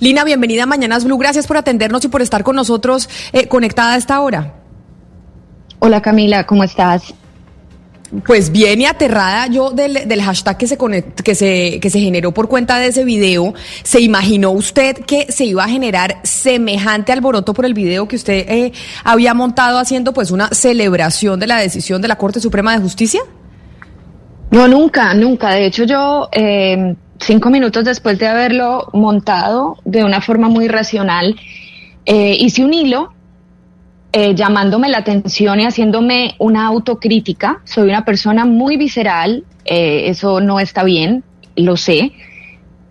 Lina, bienvenida a Mañanas Blue. Gracias por atendernos y por estar con nosotros eh, conectada a esta hora. Hola Camila, ¿cómo estás? Pues bien y aterrada yo del, del hashtag que se, que, se, que se generó por cuenta de ese video. ¿Se imaginó usted que se iba a generar semejante alboroto por el video que usted eh, había montado haciendo pues una celebración de la decisión de la Corte Suprema de Justicia? No, nunca, nunca. De hecho yo, eh, cinco minutos después de haberlo montado de una forma muy racional, eh, hice un hilo eh, llamándome la atención y haciéndome una autocrítica. Soy una persona muy visceral, eh, eso no está bien, lo sé.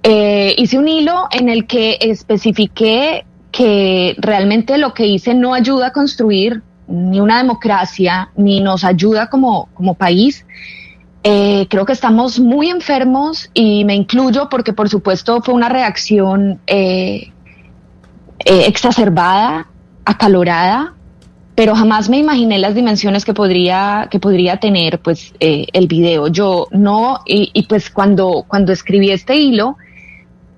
Hice un hilo en el que especifiqué que realmente lo que hice no ayuda a construir ni una democracia, ni nos ayuda como, como país. Creo que estamos muy enfermos y me incluyo porque por supuesto fue una reacción exacerbada, acalorada, pero jamás me imaginé las dimensiones que podría, que podría tener pues eh, el video. Yo no, y, y, pues cuando, cuando escribí este hilo,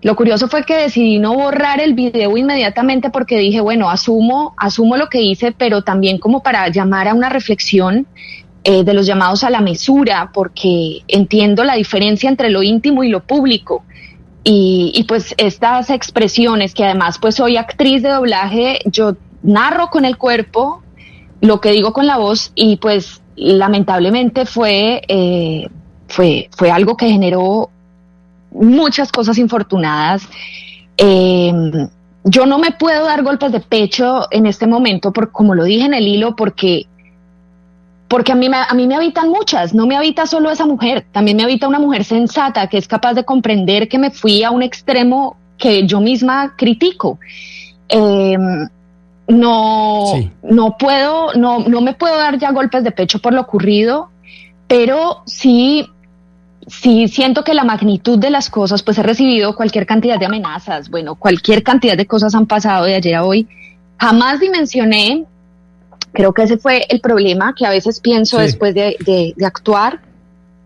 lo curioso fue que decidí no borrar el video inmediatamente porque dije, bueno, asumo, asumo lo que hice, pero también como para llamar a una reflexión eh, de los llamados a la mesura, porque entiendo la diferencia entre lo íntimo y lo público. Y, pues estas expresiones, que además pues soy actriz de doblaje, yo narro con el cuerpo, lo que digo con la voz y pues lamentablemente fue, eh, fue, fue algo que generó muchas cosas infortunadas. Em, yo no me puedo dar golpes de pecho en este momento, por, como lo dije en el hilo, porque, porque a, mí, a mí me habitan muchas, no me habita solo esa mujer, también me habita una mujer sensata que es capaz de comprender que me fui a un extremo que yo misma critico. Eh, no, no puedo, no, no me puedo dar ya golpes de pecho por lo ocurrido, pero sí, sí siento que la magnitud de las cosas, pues he recibido cualquier cantidad de amenazas, bueno, cualquier cantidad de cosas han pasado de ayer a hoy. Jamás dimensioné, creo que ese fue el problema que a veces pienso después de, de actuar,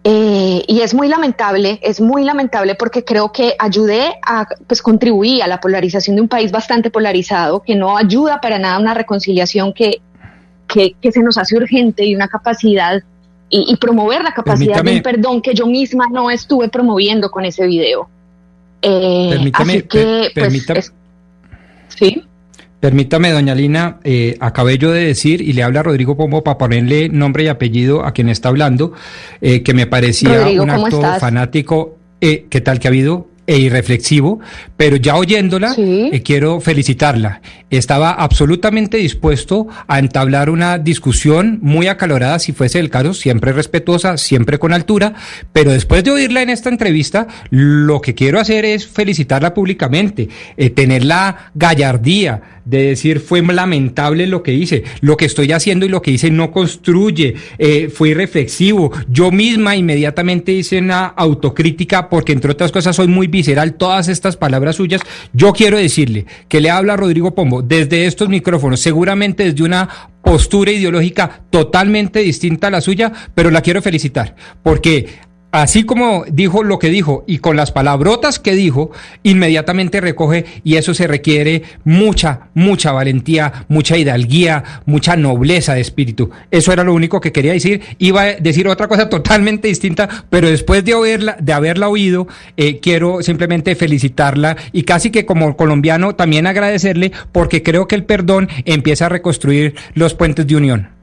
eh, y es muy lamentable, es muy lamentable porque creo que ayudé a, pues contribuí a la polarización de un país bastante polarizado, que no ayuda para nada a una reconciliación que, que, se nos hace urgente y una capacidad y, promover la capacidad de un perdón que yo misma no estuve promoviendo con ese video. Eh, permítame, que, pues, sí. Permítame, doña Lina, eh, acabé yo de decir, y le habla Rodrigo Pombo para ponerle nombre y apellido a quien está hablando, eh, que me parecía un acto fanático. Eh, ¿Qué tal que ha habido? E irreflexivo, pero ya oyéndola, eh, quiero felicitarla. Estaba absolutamente dispuesto a entablar una discusión muy acalorada, si fuese el caso, siempre respetuosa, siempre con altura, pero después de oírla en esta entrevista, lo que quiero hacer es felicitarla públicamente, eh, tener la gallardía de decir fue lamentable lo que hice, lo que estoy haciendo y lo que hice no construye, eh, fue irreflexivo. Yo misma inmediatamente hice una autocrítica porque entre otras cosas soy muy visceral, todas estas palabras suyas. Yo quiero decirle que le habla Rodrigo Pombo desde estos micrófonos, seguramente desde una postura ideológica totalmente distinta a la suya, pero la quiero felicitar porque así como dijo lo que dijo y con las palabrotas que dijo, inmediatamente recoge y eso se requiere mucha, mucha valentía, mucha hidalguía, mucha nobleza de espíritu. Eso era lo único que quería decir. Iba a decir otra cosa totalmente distinta, pero después de, oírla, de haberla oído, eh, quiero simplemente felicitarla y casi que como colombiano también agradecerle porque creo que el perdón empieza a reconstruir los puentes de unión.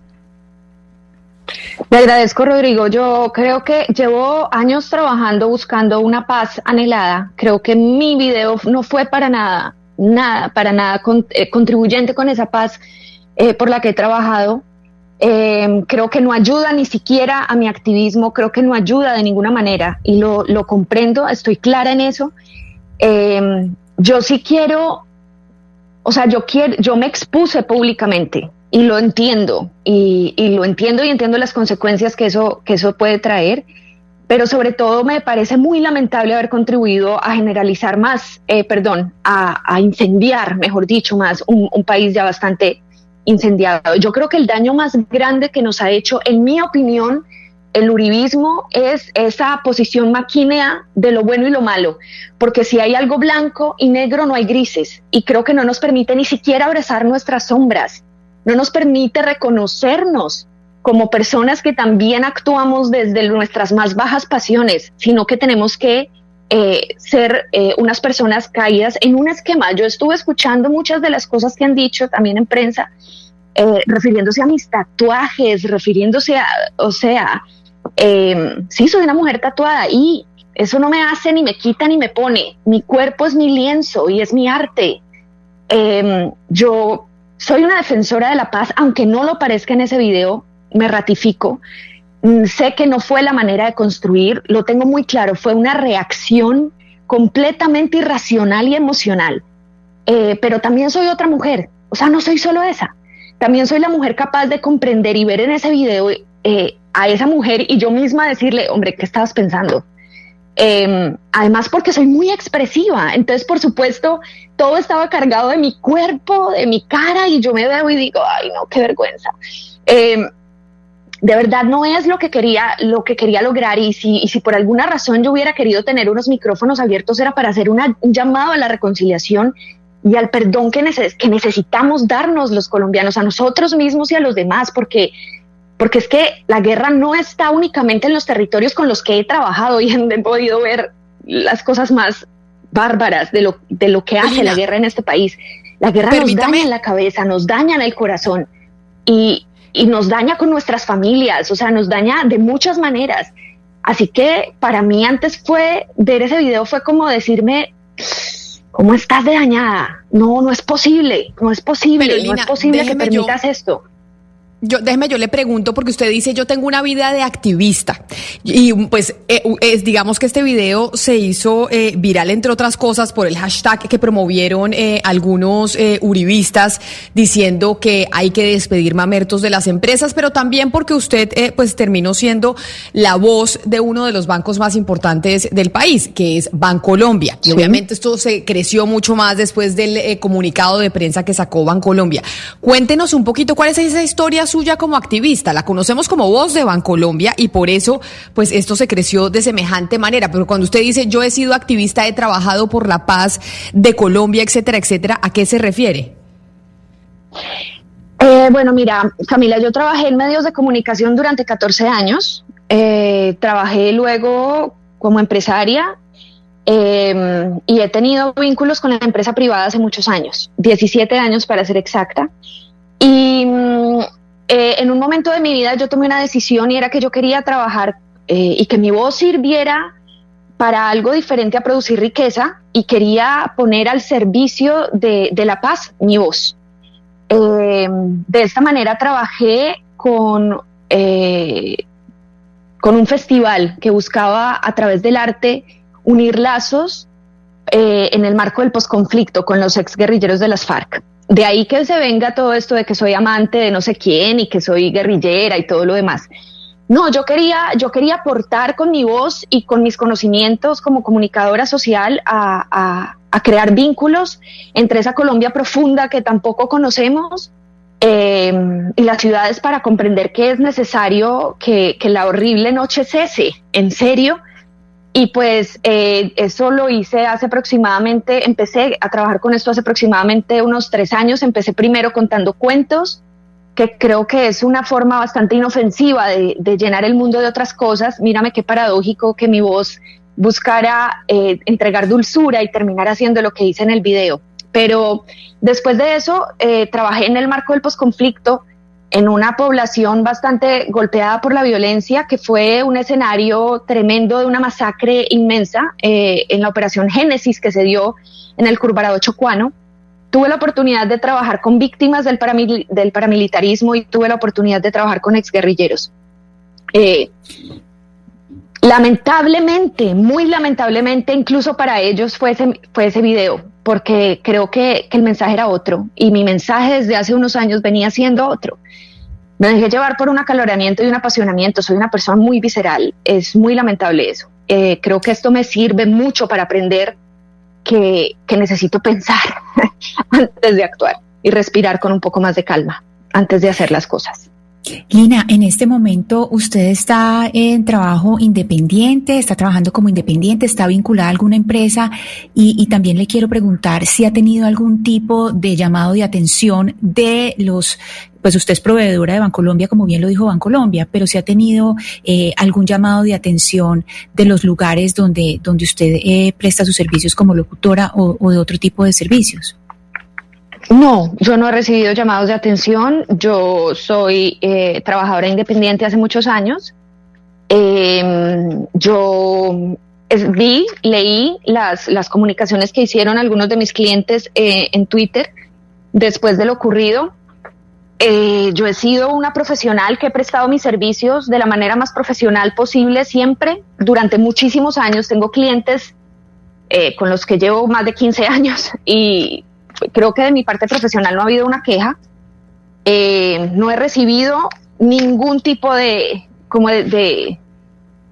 Le agradezco, Rodrigo. Yo creo que llevo años trabajando buscando una paz anhelada. Creo que mi video no fue para nada, nada, para nada eh, contribuyente con esa paz eh, por la que he trabajado. Em, creo que no ayuda ni siquiera a mi activismo, creo que no ayuda de ninguna manera y lo, lo comprendo, estoy clara en eso. Em, yo sí quiero, o sea, yo quiero, yo me expuse públicamente y lo entiendo, y, lo entiendo y entiendo las consecuencias que eso, que eso puede traer, pero sobre todo me parece muy lamentable haber contribuido a generalizar más, eh, perdón, a, incendiar, mejor dicho, más un, país ya bastante incendiado. Yo creo que el daño más grande que nos ha hecho, en mi opinión, el uribismo es esa posición maquínea de lo bueno y lo malo, porque si hay algo blanco y negro no hay grises, y creo que no nos permite ni siquiera abrazar nuestras sombras, no nos permite reconocernos como personas que también actuamos desde nuestras más bajas pasiones, sino que tenemos que eh, ser eh, unas personas caídas en un esquema. Yo estuve escuchando muchas de las cosas que han dicho también en prensa, eh, refiriéndose a mis tatuajes, refiriéndose a, o sea, sí, soy una mujer tatuada y eso no me hace ni me quita ni me pone. Mi cuerpo es mi lienzo y es mi arte. Em, yo soy una defensora de la paz, aunque no lo parezca en ese video, me ratifico. Mm, sé que no fue la manera de construir, lo tengo muy claro, fue una reacción completamente irracional y emocional. Eh, pero también soy otra mujer, o sea, no soy solo esa. También soy la mujer capaz de comprender y ver en ese video eh, a esa mujer y yo misma decirle, hombre, ¿qué estabas pensando? Em, además porque soy muy expresiva, entonces por supuesto todo estaba cargado de mi cuerpo, de mi cara y yo me veo y digo, ay no, qué vergüenza. Em, de verdad no es lo que quería, lo que quería lograr y si, por alguna razón yo hubiera querido tener unos micrófonos abiertos era para hacer un llamado a la reconciliación y al perdón que necesitamos darnos los colombianos a nosotros mismos y a los demás, porque, porque es que la guerra no está únicamente en los territorios con los que he trabajado y he podido ver las cosas más bárbaras de lo, de lo que hace la guerra en este país. La guerra nos daña en la cabeza, nos daña en el corazón. Y, y nos daña con nuestras familias, o sea, nos daña de muchas maneras. Así que para mí antes fue, ver ese video fue como decirme, ¿cómo estás de dañada? No, no es posible, no es posible, no es posible que permitas esto. Yo, déjeme, yo le pregunto porque usted dice yo tengo una vida de activista y pues eh, es, digamos que este video se hizo eh, viral entre otras cosas por el hashtag que promovieron eh, algunos uribistas diciendo que hay que despedir mamertos de las empresas, pero también porque usted pues terminó siendo la voz de uno de los bancos más importantes del país, que es Bancolombia. Y obviamente esto se creció mucho más después del comunicado de prensa que sacó Bancolombia. Cuéntenos un poquito cuál es esa historia suya como activista, la conocemos como voz de Bancolombia y por eso pues esto se creció de semejante manera, pero cuando usted dice yo he sido activista, he trabajado por la paz de Colombia, etcétera, etcétera, ¿a qué se refiere? Eh, bueno, mira, Camila, yo trabajé en medios de comunicación durante 14 años, eh, trabajé luego como empresaria eh, y he tenido vínculos con la empresa privada hace muchos años, 17 años para ser exacta. Y eh, en un momento de mi vida yo tomé una decisión y era que yo quería trabajar eh, y que mi voz sirviera para algo diferente a producir riqueza y quería poner al servicio de, la paz mi voz. Eh, de esta manera trabajé con, con un festival que buscaba a través del arte unir lazos en el marco del posconflicto con los exguerrilleros de las FARC de ahí que se venga todo esto de que soy amante de no sé quién y que soy guerrillera y todo lo demás. No, yo quería, yo quería aportar con mi voz y con mis conocimientos como comunicadora social a, crear vínculos entre esa Colombia profunda que tampoco conocemos eh, y las ciudades para comprender que es necesario que, que la horrible noche cese, en serio, y pues eh, eso lo hice hace aproximadamente, empecé a trabajar con esto hace aproximadamente unos tres años. Empecé primero contando cuentos, que creo que es una forma bastante inofensiva de, llenar el mundo de otras cosas. Mírame qué paradójico que mi voz buscara eh, entregar dulzura y terminar haciendo lo que hice en el video. Pero después de eso, eh, trabajé en el marco del posconflicto en una población bastante golpeada por la violencia, que fue un escenario tremendo de una masacre inmensa eh, en la operación Génesis que se dio en el Curvarado Chocuano. Tuve la oportunidad de trabajar con víctimas del, del paramilitarismo y tuve la oportunidad de trabajar con exguerrilleros. Eh, lamentablemente, muy lamentablemente, incluso para ellos fue ese video, porque creo que, el mensaje era otro y mi mensaje desde hace unos años venía siendo otro. Me dejé llevar por un acaloramiento y un apasionamiento, soy una persona muy visceral, es muy lamentable eso. Eh, creo que esto me sirve mucho para aprender que, que necesito pensar antes de actuar y respirar con un poco más de calma antes de hacer las cosas. Lina, en este momento usted está en trabajo independiente, está trabajando como independiente, está vinculada a alguna empresa y, también le quiero preguntar si ha tenido algún tipo de llamado de atención de los, pues usted es proveedora de Bancolombia, como bien lo dijo Bancolombia, pero si ha tenido eh, algún llamado de atención de los lugares donde, donde usted eh, presta sus servicios como locutora o de otro tipo de servicios. No, yo no he recibido llamados de atención. Yo soy eh, trabajadora independiente hace muchos años. Em, yo vi, leí las, las comunicaciones que hicieron algunos de mis clientes eh, en Twitter después de lo ocurrido. Eh, yo he sido una profesional que he prestado mis servicios de la manera más profesional posible siempre. Durante muchísimos años tengo clientes con los que llevo más de 15 años y creo que de mi parte profesional no ha habido una queja. Eh, no he recibido ningún tipo de, como de,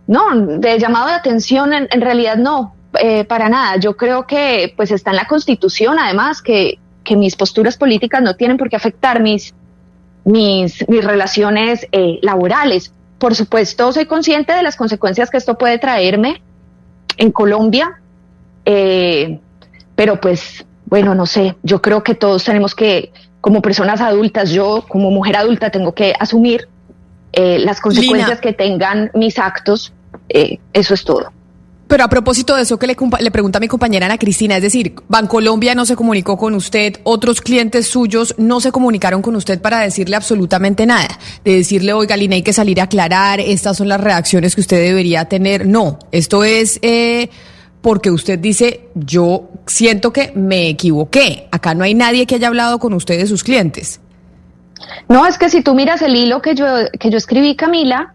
no, de llamado de atención, en, realidad no, eh, para nada. Yo creo que pues está en la constitución, además, que, que mis posturas políticas no tienen por qué afectar mis, mis, mis relaciones eh, laborales. Por supuesto, soy consciente de las consecuencias que esto puede traerme en Colombia, pero pues bueno, no sé, yo creo que todos tenemos que, como personas adultas, yo como mujer adulta tengo que asumir eh, las consecuencias que tengan mis actos. Eh, eso es todo. Pero a propósito de eso que le, le, pregunta mi compañera Ana Cristina, es decir, Bancolombia no se comunicó con usted, otros clientes suyos no se comunicaron con usted para decirle absolutamente nada, de decirle, oiga, Lina, hay que salir a aclarar, estas son las reacciones que usted debería tener. No, esto es eh, porque usted dice, yo siento que me equivoqué. Acá no hay nadie que haya hablado con usted de sus clientes. No, es que si tú miras el hilo que yo, que yo escribí, Camila,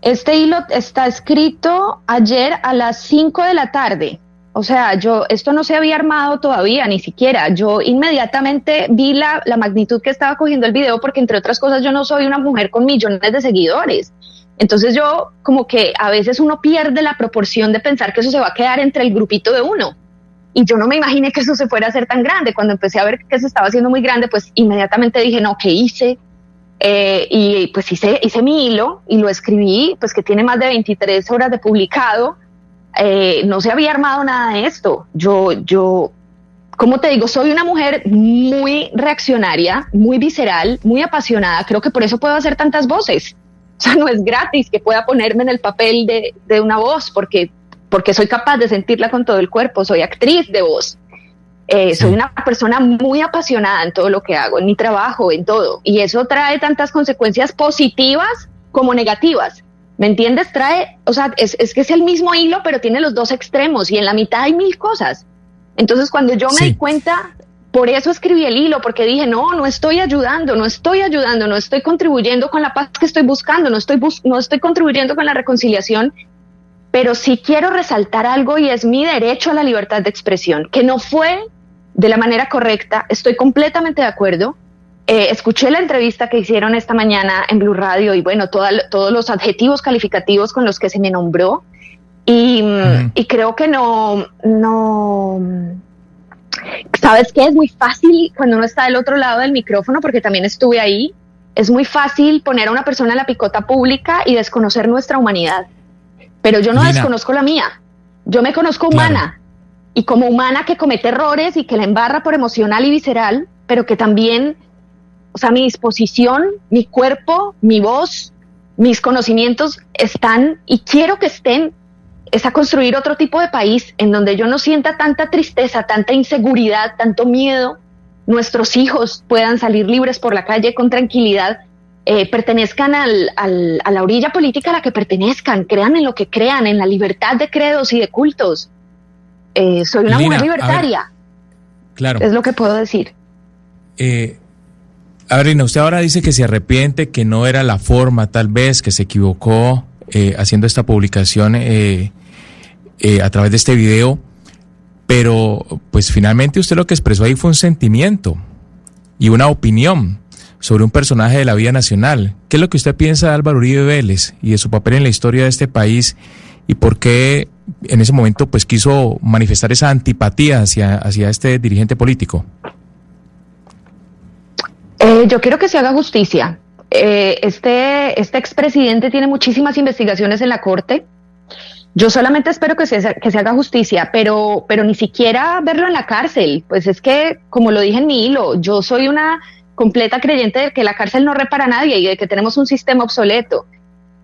este hilo está escrito ayer a las 5 de la tarde. O sea, yo, esto no se había armado todavía, ni siquiera. Yo inmediatamente vi la, la magnitud que estaba cogiendo el video, porque entre otras cosas yo no soy una mujer con millones de seguidores. Entonces yo como que a veces uno pierde la proporción de pensar que eso se va a quedar entre el grupito de uno. Y yo no me imaginé que eso se fuera a hacer tan grande. Cuando empecé a ver que se estaba haciendo muy grande, pues inmediatamente dije, no, ¿qué hice? Eh, y pues hice, hice mi hilo y lo escribí, pues que tiene más de 23 horas de publicado. Eh, no se había armado nada de esto. Yo, yo, como te digo, soy una mujer muy reaccionaria, muy visceral, muy apasionada. Creo que por eso puedo hacer tantas voces. Sea, no es gratis que pueda ponerme en el papel de, de una voz, porque, porque soy capaz de sentirla con todo el cuerpo, soy actriz de voz. Eh, soy una persona muy apasionada en todo lo que hago, en mi trabajo, en todo. Y eso trae tantas consecuencias positivas como negativas. ¿Me entiendes? Trae, o sea, es, es, que es el mismo hilo, pero tiene los dos extremos y en la mitad hay mil cosas. Entonces, cuando yo me di cuenta por eso escribí el hilo, porque dije, no, no estoy ayudando, no estoy ayudando, no estoy contribuyendo con la paz que estoy buscando, no estoy, no estoy contribuyendo con la reconciliación, pero sí quiero resaltar algo y es mi derecho a la libertad de expresión, que no fue de la manera correcta, estoy completamente de acuerdo. Eh, escuché la entrevista que hicieron esta mañana en Blue Radio y bueno, todos los adjetivos calificativos con los que se me nombró. Y, y creo que no, no, ¿Sabes qué? Es muy fácil cuando uno está del otro lado del micrófono, porque también estuve ahí, es muy fácil poner a una persona en la picota pública y desconocer nuestra humanidad. Pero yo no desconozco la mía, yo me conozco humana. Y como humana que comete errores y que la embarra por emocional y visceral, pero que también, o sea, mi disposición, mi cuerpo, mi voz, mis conocimientos están y quiero que estén es a construir otro tipo de país en donde yo no sienta tanta tristeza, tanta inseguridad, tanto miedo, nuestros hijos puedan salir libres por la calle con tranquilidad, eh, pertenezcan al, a la orilla política a la que pertenezcan, crean en lo que crean, en la libertad de credos y de cultos. Eh, soy una mujer libertaria. claro. Es lo que puedo decir. Eh, a ver, usted ahora dice que se arrepiente, que no era la forma, tal vez, que se equivocó eh, haciendo esta publicación eh, a través de este video, pero pues finalmente usted lo que expresó ahí fue un sentimiento y una opinión sobre un personaje de la vida nacional. ¿Qué es lo que usted piensa de Álvaro Uribe Vélez y de su papel en la historia de este país y por qué en ese momento pues quiso manifestar esa antipatía hacia, hacia este dirigente político? Eh, yo quiero que se haga justicia. eh, este, este expresidente tiene muchísimas investigaciones en la corte. Yo solamente espero que se, que se haga justicia, pero, pero ni siquiera verlo en la cárcel. Pues es que, como lo dije en mi hilo, yo soy una completa creyente de que la cárcel no repara a nadie y de que tenemos un sistema obsoleto.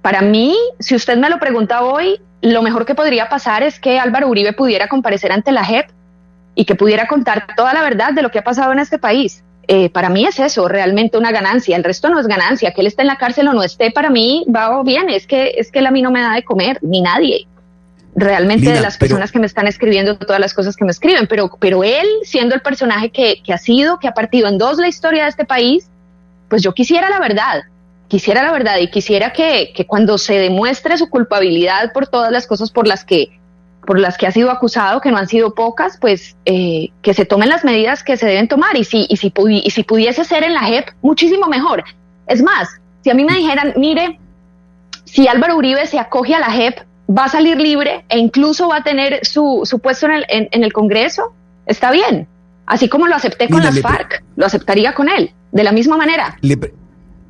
Para mí, si usted me lo pregunta hoy, lo mejor que podría pasar es que Álvaro Uribe pudiera comparecer ante la JEP y que pudiera contar toda la verdad de lo que ha pasado en este país. Eh, para mí es eso, realmente una ganancia. El resto no es ganancia. Que él esté en la cárcel o no esté, para mí va bien. Es que, es que él a mí no me da de comer, ni nadie. Realmente de las personas que me están escribiendo todas las cosas que me escriben. Pero, pero él, siendo el personaje que, que ha sido, que ha partido en dos la historia de este país, pues yo quisiera la verdad quisiera la verdad y quisiera que, que, cuando se demuestre su culpabilidad por todas las cosas por las que por las que ha sido acusado, que no han sido pocas, pues eh, que se tomen las medidas que se deben tomar. Y si, y, si y si pudiese ser en la JEP, muchísimo mejor. Es más, si a mí me dijeran, mire, si Álvaro Uribe se acoge a la JEP, va a salir libre e incluso va a tener su, su puesto en el, en, el Congreso, está bien. Así como lo acepté con las FARC, lo aceptaría con él, de la misma manera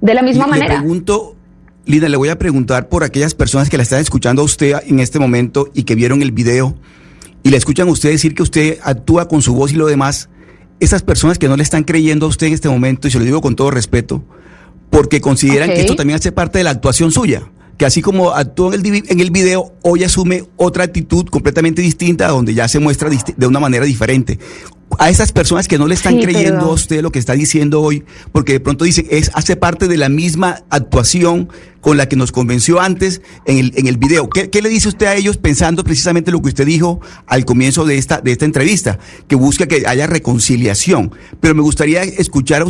de la misma manera. Le pregunto, Lina, le voy a preguntar por aquellas personas que la están escuchando a usted en este momento y que vieron el video y le escuchan a usted decir que usted actúa con su voz y lo demás. Esas personas que no le están creyendo a usted en este momento, y se lo digo con todo respeto, porque consideran que esto también hace parte de la actuación suya que así como actuó en el, en el video, hoy asume otra actitud completamente distinta, donde ya se muestra de una manera diferente. A esas personas que no le están creyendo a usted lo que está diciendo hoy, porque de pronto dicen, es, hace parte de la misma actuación con la que nos convenció antes en el, en el video. ¿Qué, le dice usted a ellos pensando precisamente lo que usted dijo al comienzo de esta, de esta entrevista? Que busca que haya reconciliación. Pero me gustaría escuchar,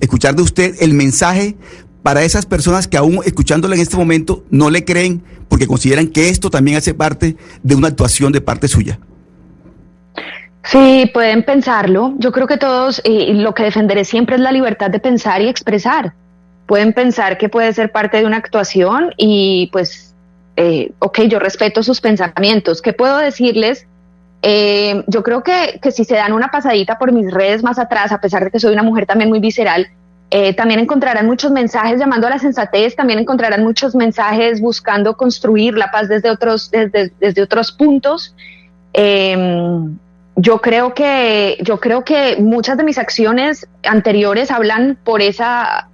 escuchar de usted el mensaje para esas personas que aún escuchándole en este momento no le creen porque consideran que esto también hace parte de una actuación de parte suya? Sí, pueden pensarlo. Yo creo que todos, y lo que defenderé siempre es la libertad de pensar y expresar. Pueden pensar que puede ser parte de una actuación y pues, eh, ok, yo respeto sus pensamientos. ¿Qué puedo decirles? Eh, yo creo que, que si se dan una pasadita por mis redes más atrás, a pesar de que soy una mujer también muy visceral, eh, también encontrarán muchos mensajes llamando a la sensatez, también encontrarán muchos mensajes buscando construir la paz desde otros, desde, desde otros puntos. Em, yo creo que yo creo que muchas de mis acciones anteriores hablan por esa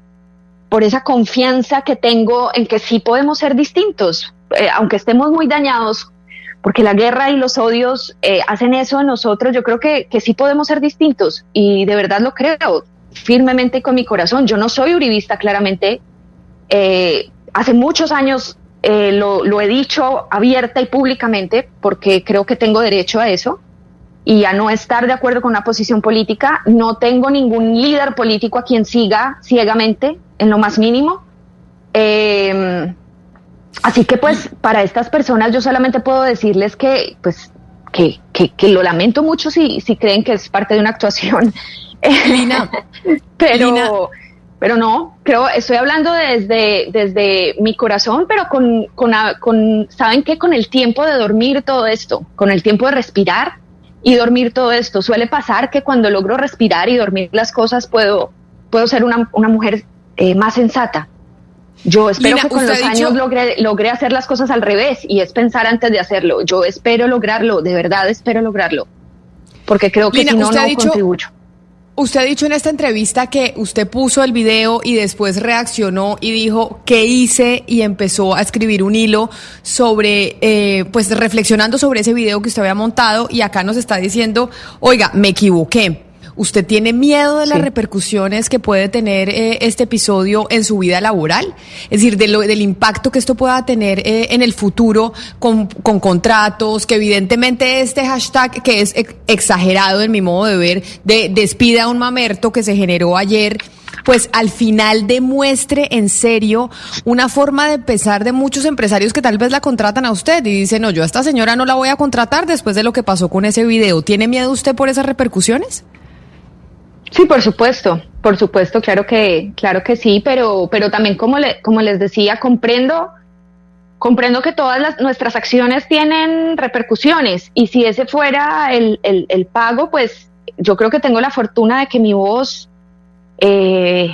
por esa confianza que tengo en que sí podemos ser distintos, eh, aunque estemos muy dañados, porque la guerra y los odios eh, hacen eso en nosotros. Yo creo que, que sí podemos ser distintos y de verdad lo creo firmemente con mi corazón. Yo no soy uribista, claramente. Eh, hace muchos años eh, lo, he dicho abierta y públicamente porque creo que tengo derecho a eso y a no estar de acuerdo con una posición política. No tengo ningún líder político a quien siga ciegamente, en lo más mínimo. Em, así que pues para estas personas yo solamente puedo decirles que pues que, lo lamento mucho si, si creen que es parte de una actuación Lina, pero, pero no, creo, estoy hablando desde, desde mi corazón, pero con, con, con, ¿saben qué? Con el tiempo de dormir todo esto, con el tiempo de respirar y dormir todo esto. Suele pasar que cuando logro respirar y dormir las cosas puedo, puedo ser una, una mujer eh, más sensata. Yo espero que con los años logre, logré hacer las cosas al revés y es pensar antes de hacerlo. Yo espero lograrlo, de verdad espero lograrlo. Porque creo que si no, no contribuyo. Usted ha dicho en esta entrevista que usted puso el video y después reaccionó y dijo qué hice y empezó a escribir un hilo sobre, eh, pues reflexionando sobre ese video que usted había montado y acá nos está diciendo, oiga, me equivoqué. ¿Usted tiene miedo de las repercusiones que puede tener eh, este episodio en su vida laboral? Es decir, de lo, del impacto que esto pueda tener eh, en el futuro con, con, contratos, que evidentemente este hashtag, que es exagerado en mi modo de ver, de despida a un mamerto que se generó ayer, pues al final demuestre en serio una forma de pesar de muchos empresarios que tal vez la contratan a usted y dicen, no, yo a esta señora no la voy a contratar después de lo que pasó con ese video. ¿Tiene miedo usted por esas repercusiones? Sí, por supuesto, por supuesto, claro que, claro que sí, pero, pero también como, le, como les decía, comprendo, comprendo que todas las, nuestras acciones tienen repercusiones y si ese fuera el, el, pago, pues yo creo que tengo la fortuna de que mi voz, eh,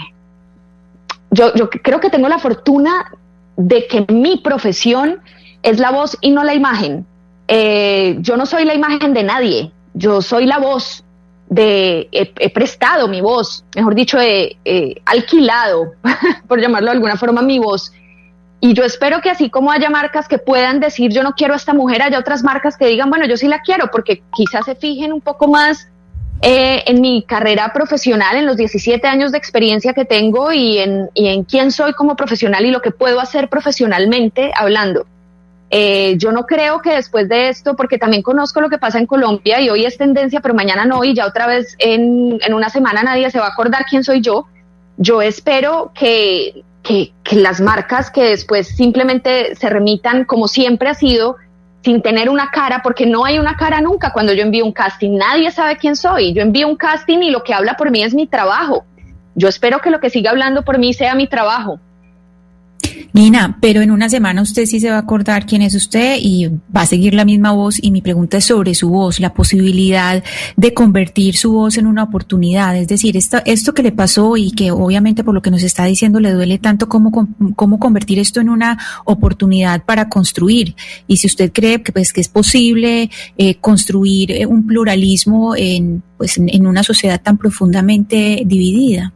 yo, yo creo que tengo la fortuna de que mi profesión es la voz y no la imagen. Eh, yo no soy la imagen de nadie, yo soy la voz de, he, prestado mi voz, mejor dicho, he, alquilado, por llamarlo de alguna forma, mi voz. Y yo espero que así como haya marcas que puedan decir yo no quiero a esta mujer, haya otras marcas que digan, bueno, yo sí la quiero, porque quizás se fijen un poco más eh, en mi carrera profesional, en los 17 años de experiencia que tengo y en, y en quién soy como profesional y lo que puedo hacer profesionalmente hablando. Eh, yo no creo que después de esto, porque también conozco lo que pasa en Colombia y hoy es tendencia, pero mañana no, y ya otra vez en, una semana nadie se va a acordar quién soy yo. Yo espero que, que, que las marcas que después simplemente se remitan como siempre ha sido, sin tener una cara, porque no hay una cara nunca cuando yo envío un casting. Nadie sabe quién soy. Yo envío un casting y lo que habla por mí es mi trabajo. Yo espero que lo que siga hablando por mí sea mi trabajo. Nina, pero en una semana usted sí se va a acordar quién es usted y va a seguir la misma voz y mi pregunta es sobre su voz, la posibilidad de convertir su voz en una oportunidad. Es decir, esto, esto que le pasó y que obviamente por lo que nos está diciendo le duele tanto cómo, cómo convertir esto en una oportunidad para construir. Y si usted cree que, pues, que es posible eh, construir eh, un pluralismo en, pues, en una sociedad tan profundamente dividida.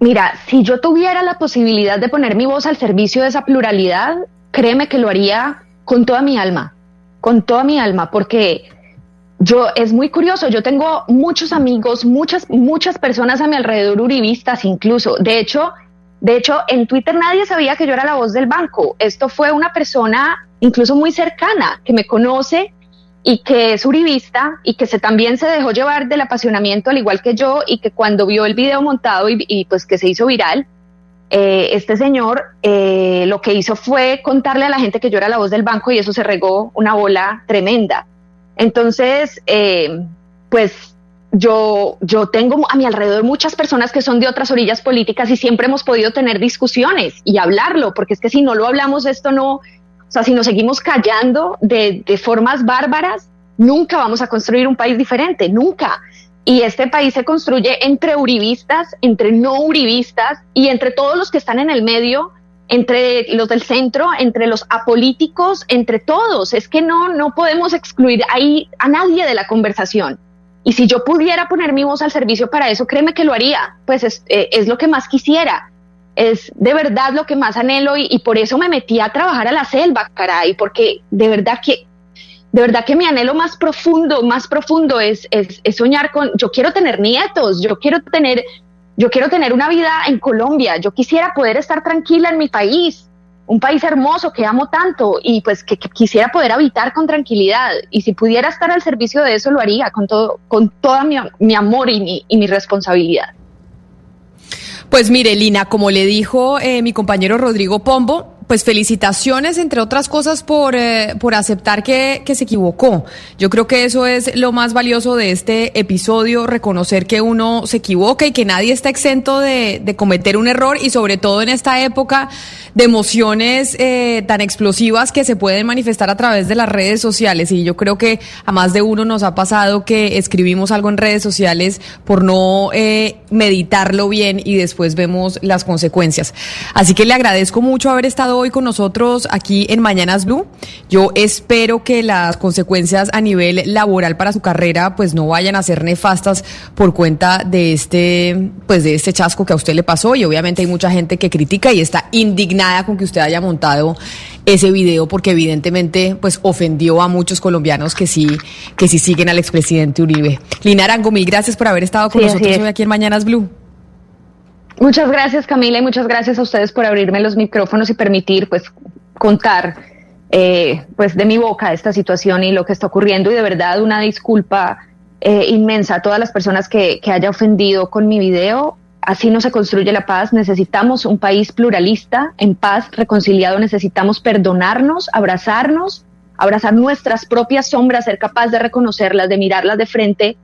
Mira, si yo tuviera la posibilidad de poner mi voz al servicio de esa pluralidad, créeme que lo haría con toda mi alma, con toda mi alma, porque yo es muy curioso, yo tengo muchos amigos, muchas muchas personas a mi alrededor uribistas incluso. De hecho, de hecho en Twitter nadie sabía que yo era la voz del banco. Esto fue una persona incluso muy cercana que me conoce y que es uribista y que se, también se dejó llevar del apasionamiento al igual que yo y que cuando vio el video montado y, pues que se hizo viral, eh, este señor eh, lo que hizo fue contarle a la gente que yo era la voz del banco y eso se regó una bola tremenda. Entonces, eh, pues yo, yo tengo a mi alrededor muchas personas que son de otras orillas políticas y siempre hemos podido tener discusiones y hablarlo, porque es que si no lo hablamos esto no, o sea, si nos seguimos callando de, formas bárbaras, nunca vamos a construir un país diferente, nunca. Y este país se construye entre uribistas, entre no uribistas y entre todos los que están en el medio, entre los del centro, entre los apolíticos, entre todos. Es que no, no podemos excluir ahí a nadie de la conversación. Y si yo pudiera poner mi voz al servicio para eso, créeme que lo haría. Pues es, eh, es lo que más quisiera es de verdad lo que más anhelo y, por eso me metí a trabajar a la selva, caray, porque de verdad que de verdad que mi anhelo más profundo, más profundo es, es, soñar con, yo quiero tener nietos, yo quiero tener, yo quiero tener una vida en Colombia, yo quisiera poder estar tranquila en mi país, un país hermoso que amo tanto y pues que, quisiera poder habitar con tranquilidad y si pudiera estar al servicio de eso lo haría con todo, con toda mi, mi amor y mi, y mi responsabilidad. Pues mire, Lina, como le dijo eh, mi compañero Rodrigo Pombo, pues felicitaciones, entre otras cosas, por, eh, por aceptar que, que, se equivocó. Yo creo que eso es lo más valioso de este episodio, reconocer que uno se equivoca y que nadie está exento de, de cometer un error y sobre todo en esta época de emociones eh, tan explosivas que se pueden manifestar a través de las redes sociales. Y yo creo que a más de uno nos ha pasado que escribimos algo en redes sociales por no eh, meditarlo bien y después vemos las consecuencias. Así que le agradezco mucho haber estado hoy con nosotros aquí en Mañanas Blue. Yo espero que las consecuencias a nivel laboral para su carrera pues no vayan a ser nefastas por cuenta de este pues de este chasco que a usted le pasó y obviamente hay mucha gente que critica y está indignada con que usted haya montado ese video porque evidentemente pues ofendió a muchos colombianos que sí que sí siguen al expresidente Uribe. Lina Arango, mil gracias por haber estado con nosotros hoy aquí en Mañanas Blue. Muchas gracias Camila y muchas gracias a ustedes por abrirme los micrófonos y permitir pues contar eh, pues de mi boca esta situación y lo que está ocurriendo y de verdad una disculpa eh, inmensa a todas las personas que, que haya ofendido con mi video. Así no se construye la paz. Necesitamos un país pluralista, en paz, reconciliado. Necesitamos perdonarnos, abrazarnos, abrazar nuestras propias sombras, ser capaz de reconocerlas, de mirarlas de frente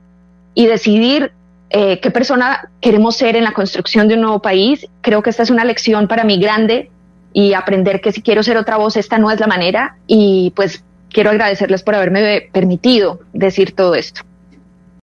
y decidir eh, qué persona queremos ser en la construcción de un nuevo país. Creo que esta es una lección para mí grande y aprender que si quiero ser otra voz, esta no es la manera. Y pues quiero agradecerles por haberme permitido decir todo esto.